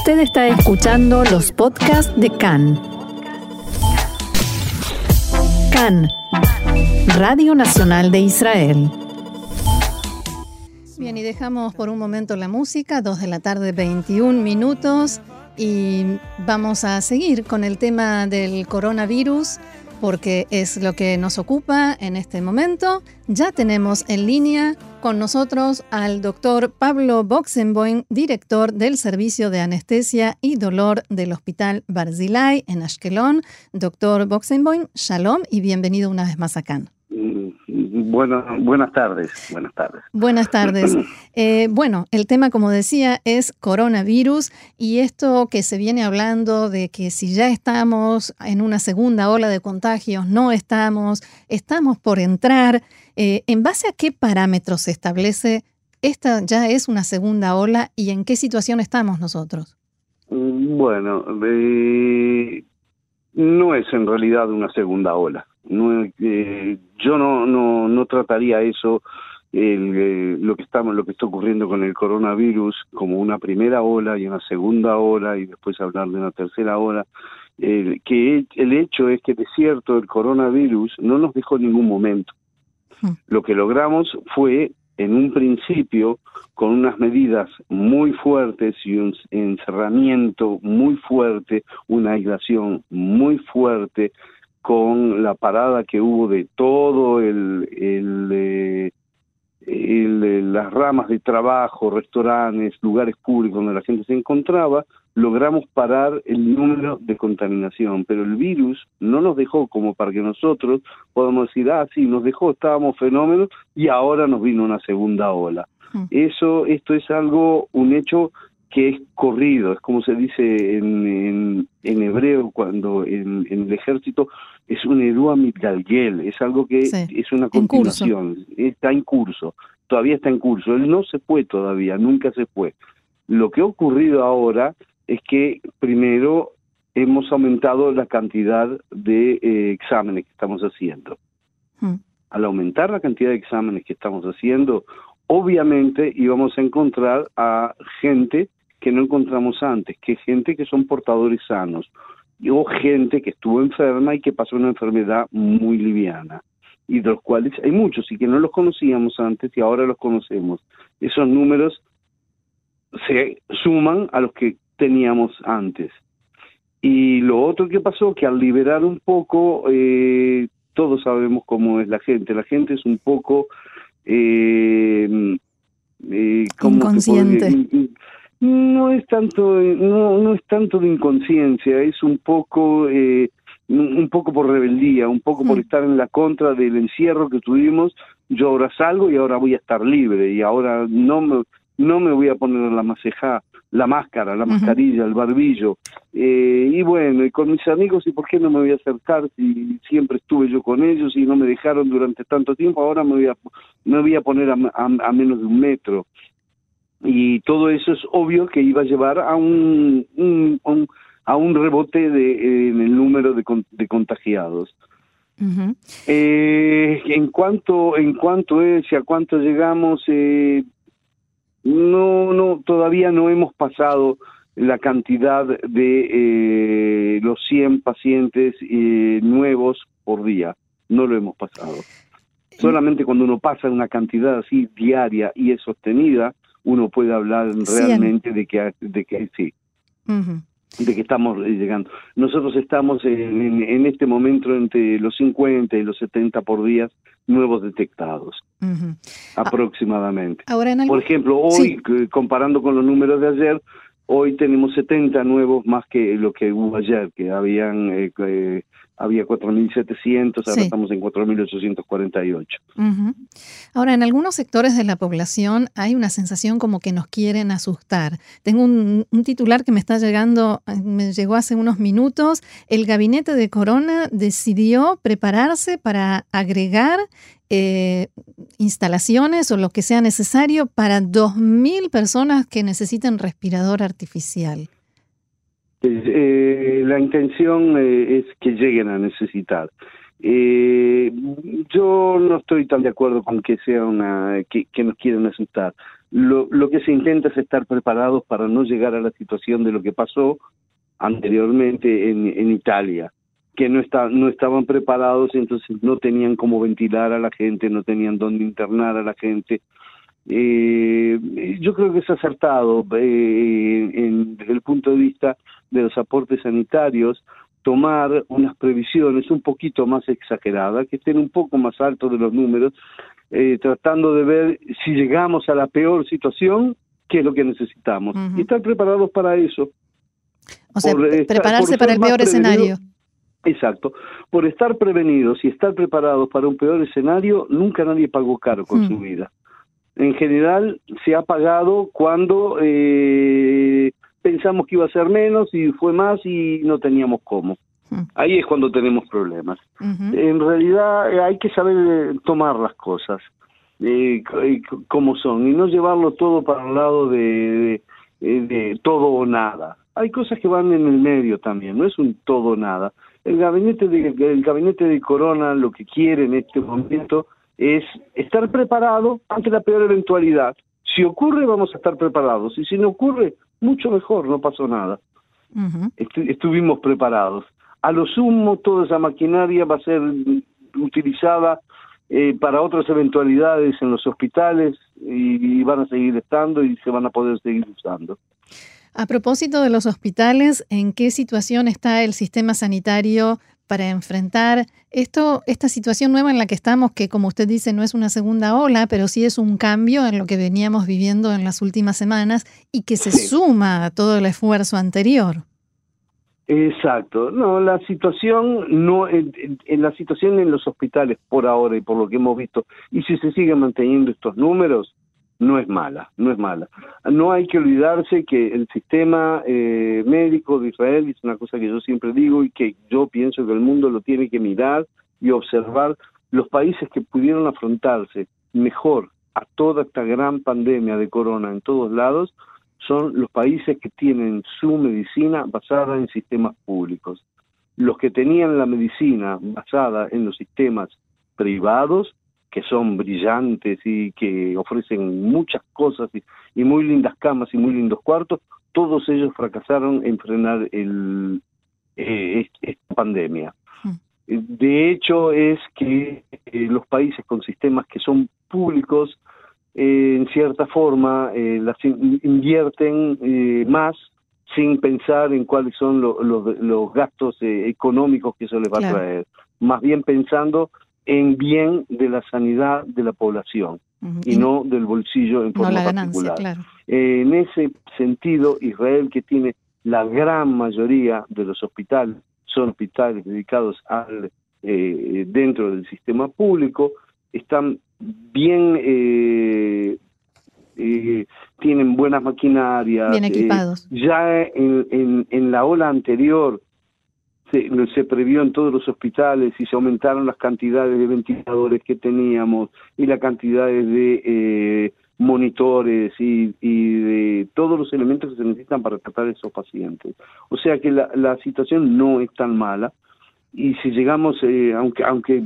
Usted está escuchando los podcasts de CAN. CAN, Radio Nacional de Israel. Bien, y dejamos por un momento la música, 2 de la tarde, 21 minutos, y vamos a seguir con el tema del coronavirus porque es lo que nos ocupa en este momento. Ya tenemos en línea con nosotros al doctor Pablo Boxenboim, director del Servicio de Anestesia y Dolor del Hospital Barzilai en Ashkelon. Doctor Boxenboim, shalom y bienvenido una vez más acá. Bueno, buenas tardes, buenas tardes. Buenas tardes. Eh, bueno, el tema, como decía, es coronavirus y esto que se viene hablando de que si ya estamos en una segunda ola de contagios, no estamos, estamos por entrar. Eh, ¿En base a qué parámetros se establece esta ya es una segunda ola y en qué situación estamos nosotros? Bueno, eh, no es en realidad una segunda ola. No, eh, yo no, no, no trataría eso, el, eh, lo que estamos, lo que está ocurriendo con el coronavirus, como una primera ola y una segunda ola y después hablar de una tercera ola. que el hecho es que de cierto el coronavirus no nos dejó ningún momento. Hmm. Lo que logramos fue en un principio con unas medidas muy fuertes y un encerramiento muy fuerte, una aislación muy fuerte, con la parada que hubo de todo el, el, eh, las ramas de trabajo, restaurantes, lugares públicos donde la gente se encontraba, logramos parar el número de contaminación, pero el virus no nos dejó como para que nosotros podamos decir, ah, sí, nos dejó, estábamos fenómenos y ahora nos vino una segunda ola. Eso, esto es algo, un hecho que es corrido, es como se dice en, en, hebreo cuando en, el ejército es un edua mitgalgel, es algo que es una continuación, está en curso, todavía está en curso, él no se fue todavía, nunca se fue. Lo que ha ocurrido ahora es que primero hemos aumentado la cantidad de eh, exámenes que estamos haciendo. Hmm. Al aumentar la cantidad de exámenes que estamos haciendo, obviamente íbamos a encontrar a gente que no encontramos antes, que gente que son portadores sanos, o gente que estuvo enferma y que pasó una enfermedad muy liviana, y de los cuales hay muchos y que no los conocíamos antes y ahora los conocemos. Esos números se suman a los que teníamos antes. Y lo otro que pasó, que al liberar un poco, eh, todos sabemos cómo es la gente, la gente es un poco... Eh, eh, Inconsciente no es tanto no no es tanto de inconsciencia es un poco eh, un poco por rebeldía un poco por estar en la contra del encierro que tuvimos. Yo ahora salgo y ahora voy a estar libre y ahora no me no me voy a poner la maceja la máscara la mascarilla el barbillo. Eh, y bueno y con mis amigos y por qué no me voy a acercar si siempre estuve yo con ellos y no me dejaron durante tanto tiempo ahora me voy a me voy a poner a menos de un metro y todo eso es obvio que iba a llevar a un, a un rebote de, en el número de, de contagiados. eh, en cuanto en cuanto es y a cuánto llegamos eh, no no todavía no hemos pasado la cantidad de eh, los 100 pacientes eh, nuevos por día. No lo hemos pasado. Solamente cuando uno pasa una cantidad así diaria y es sostenida uno puede hablar realmente de que, de que sí. de que estamos llegando. Nosotros estamos en, en, este momento entre los 50 y los 70 por día nuevos detectados, aproximadamente. Ahora Por ejemplo, hoy, comparando con los números de ayer, hoy tenemos 70 nuevos más que lo que hubo ayer, que habían eh, eh había 4.700, ahora estamos en 4.848. Ahora, en algunos sectores de la población hay una sensación como que nos quieren asustar. Tengo un, titular que me está llegando, me llegó hace unos minutos. El gabinete de Corona decidió prepararse para agregar eh, instalaciones o lo que sea necesario para 2.000 personas que necesiten respirador artificial. Eh, la intención eh, es que lleguen a necesitar. Eh, yo no estoy tan de acuerdo con que sea una que, nos quieren asustar. lo, lo que se intenta es estar preparados para no llegar a la situación de lo que pasó anteriormente en, en Italia, que no, está, no estaban preparados, entonces no tenían cómo ventilar a la gente, no tenían dónde internar a la gente. Eh, yo creo que es acertado eh, en, desde el punto de vista de los aportes sanitarios tomar unas previsiones un poquito más exageradas, que estén un poco más altos de los números, eh, tratando de ver si llegamos a la peor situación, qué es lo que necesitamos. Y estar preparados para eso. O sea, prepararse para el peor escenario. Exacto. Por estar prevenidos y estar preparados para un peor escenario, nunca nadie pagó caro con su vida. En general, se ha pagado cuando eh, pensamos que iba a ser menos y fue más y no teníamos cómo. Ahí es cuando tenemos problemas. En realidad eh, hay que saber eh, tomar las cosas eh, como son y no llevarlo todo para el lado de, de, todo o nada. Hay cosas que van en el medio también, no es un todo o nada. El gabinete de, el gabinete de Corona lo que quiere en este momento es estar preparado ante la peor eventualidad. Si ocurre, vamos a estar preparados. Y si no ocurre, mucho mejor, no pasó nada. estuvimos preparados. A lo sumo, toda esa maquinaria va a ser utilizada eh, para otras eventualidades en los hospitales y, van a seguir estando y se van a poder seguir usando. A propósito de los hospitales, ¿en qué situación está el sistema sanitario para enfrentar esto, esta situación nueva en la que estamos, que como usted dice no es una segunda ola, pero sí es un cambio en lo que veníamos viviendo en las últimas semanas y que se suma a todo el esfuerzo anterior? Exacto. No, la situación no en, la situación en los hospitales por ahora y por lo que hemos visto y si se siguen manteniendo estos números no es mala, no es mala. No hay que olvidarse que el sistema eh, médico de Israel es una cosa que yo siempre digo y que yo pienso que el mundo lo tiene que mirar y observar los países que pudieron afrontarse mejor a toda esta gran pandemia de corona en todos lados son los países que tienen su medicina basada en sistemas públicos. Los que tenían la medicina basada en los sistemas privados, que son brillantes y que ofrecen muchas cosas y, muy lindas camas y muy lindos cuartos, todos ellos fracasaron en frenar el, eh, esta pandemia. Hmm. De hecho, es que eh, los países con sistemas que son públicos eh, en cierta forma eh, las invierten eh, más sin pensar en cuáles son los gastos económicos que eso les va a traer, más bien pensando en bien de la sanidad de la población y, no del bolsillo en forma particular. en ese sentido, Israel que tiene la gran mayoría de los hospitales son hospitales dedicados al dentro del sistema público, están bien, eh, eh, tienen buenas maquinarias. Bien eh, equipados. ya en, en, la ola anterior se, se, previó en todos los hospitales y se aumentaron las cantidades de ventiladores que teníamos y las cantidades de monitores y, y, de todos los elementos que se necesitan para tratar a esos pacientes. O sea que la, la situación no es tan mala y si llegamos, eh, aunque aunque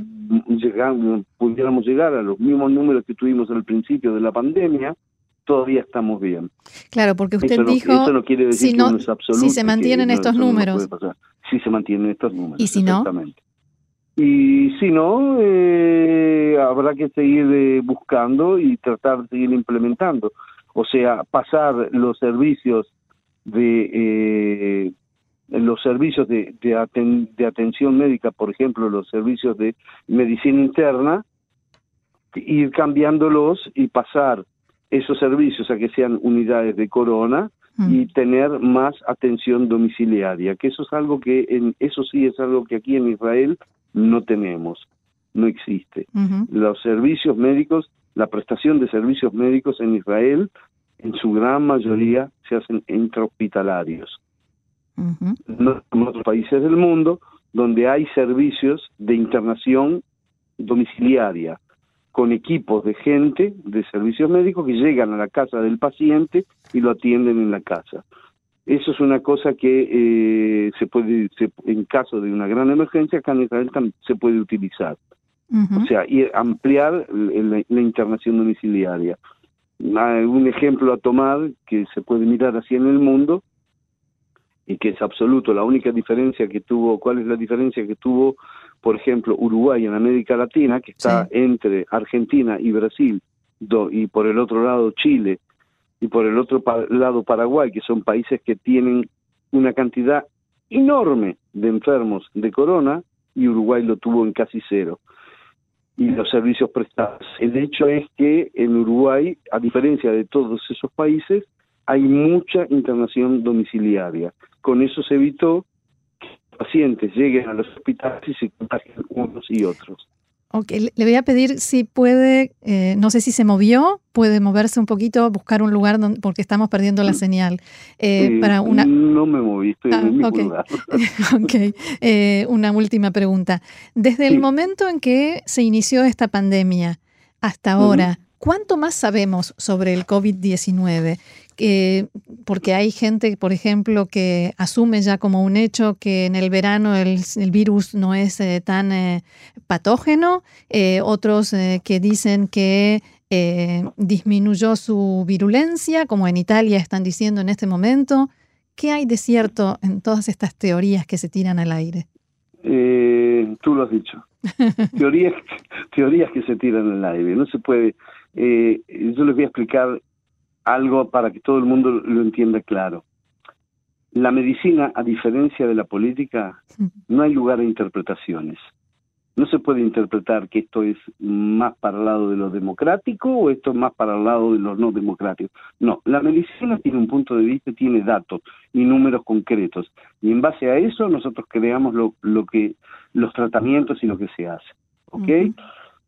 llegamos, pudiéramos llegar a los mismos números que tuvimos al principio de la pandemia, todavía estamos bien. Claro, porque usted dijo, eso no quiere decir si que no es absoluto. Si se mantienen estos números. Si se mantienen estos números. ¿Y si no? Y si no, eh, habrá que seguir eh, buscando y tratar de seguir implementando. O sea, pasar los servicios de eh, los servicios de, de, de, atención médica, por ejemplo, los servicios de medicina interna, ir cambiándolos y pasar esos servicios a que sean unidades de corona. Y tener más atención domiciliaria, que eso es algo que, en, eso sí es algo que aquí en Israel no tenemos, no existe. Los servicios médicos, la prestación de servicios médicos en Israel, en su gran mayoría, se hacen intrahospitalarios en otros países del mundo donde hay servicios de internación domiciliaria con equipos de gente de servicios médicos que llegan a la casa del paciente y lo atienden en la casa. Eso es una cosa que eh, se puede, en caso de una gran emergencia, acá en Israel se puede utilizar. O sea, y ampliar la, internación domiciliaria. un ejemplo a tomar que se puede mirar así en el mundo y que es absoluto. La única diferencia que tuvo, ¿cuál es la diferencia que tuvo, por ejemplo, Uruguay en América Latina, que está entre Argentina y Brasil, y por el otro lado Chile, y por el otro lado Paraguay, que son países que tienen una cantidad enorme de enfermos de corona, y Uruguay lo tuvo en casi cero. Y los servicios prestados. El hecho es que en Uruguay, a diferencia de todos esos países, hay mucha internación domiciliaria. Con eso se evitó pacientes lleguen a los hospitales y se contagien unos y otros. Ok, le voy a pedir si puede, eh, no sé si se movió, puede moverse un poquito, buscar un lugar donde, porque estamos perdiendo la señal. Eh, para una... No me moví, estoy en el mismo okay. lugar. ok, eh, una última pregunta. Desde el momento en que se inició esta pandemia hasta ahora, ¿cuánto más sabemos sobre el COVID-19? Porque hay gente, por ejemplo, que asume ya como un hecho que en el verano el, virus no es eh, tan eh, patógeno, eh, otros que dicen que disminuyó su virulencia, como en Italia están diciendo en este momento. ¿Qué hay de cierto en todas estas teorías que se tiran al aire? tú lo has dicho. teorías, teorías que se tiran al aire. No se puede. yo les voy a explicar algo para que todo el mundo lo entienda claro. La medicina, a diferencia de la política, no hay lugar a interpretaciones. No se puede interpretar que esto es más para el lado de lo democrático o esto es más para el lado de los no democráticos. No, la medicina tiene un punto de vista, tiene datos y números concretos. Y en base a eso nosotros creamos lo, lo que, los tratamientos y lo que se hace. ¿Ok?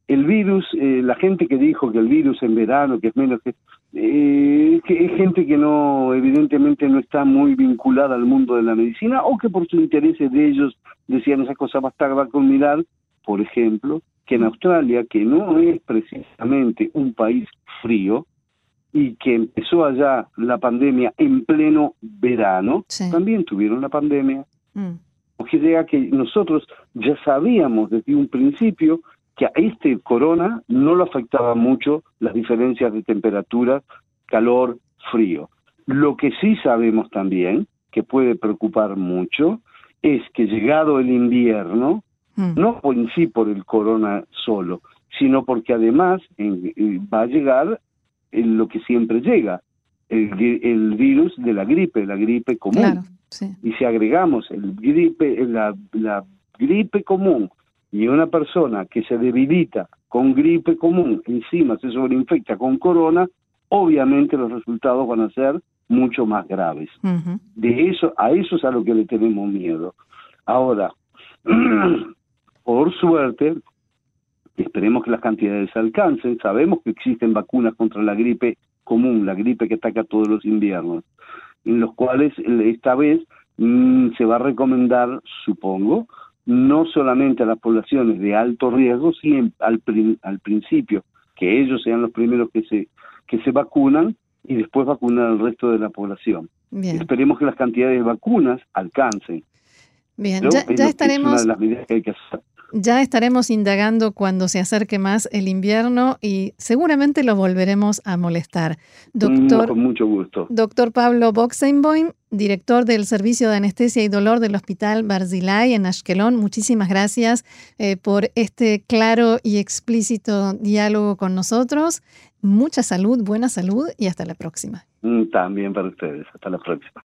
El virus, eh, la gente que dijo que el virus en verano, que es menos que eh, que es gente que no, evidentemente no está muy vinculada al mundo de la medicina o que por sus intereses de ellos decían esa cosa más tarde con mirar, por ejemplo, que en Australia, que no es precisamente un país frío y que empezó allá la pandemia en pleno verano, también tuvieron la pandemia. Mm. O sea que nosotros ya sabíamos desde un principio que a este corona no lo afectaba mucho las diferencias de temperatura, calor, frío. Lo que sí sabemos también, que puede preocupar mucho, es que llegado el invierno, mm. no en sí por el corona solo, sino porque además va a llegar lo que siempre llega, el, virus de la gripe, la gripe común. Y si agregamos el gripe, la, la gripe común y una persona que se debilita con gripe común, encima se sobreinfecta con corona, obviamente los resultados van a ser mucho más graves. De eso, a eso es a lo que le tenemos miedo. Ahora, por suerte, esperemos que las cantidades se alcancen, sabemos que existen vacunas contra la gripe común, la gripe que ataca todos los inviernos, en los cuales esta vez mm, se va a recomendar, supongo, no solamente a las poblaciones de alto riesgo, sino al, al principio, que ellos sean los primeros que se, que se vacunan y después vacunar al resto de la población. Esperemos que las cantidades de vacunas alcancen. Bien, ya, estaremos. las medidas que hay que hacer. Ya estaremos indagando cuando se acerque más el invierno y seguramente lo volveremos a molestar. Mm, Doctor, con mucho gusto. Doctor Pablo Boxenboim, director del Servicio de Anestesia y Dolor del Hospital Barzilay en Ashkelon, muchísimas gracias eh, por este claro y explícito diálogo con nosotros. Mucha salud, buena salud y hasta la próxima. Mm, también para ustedes. Hasta la próxima.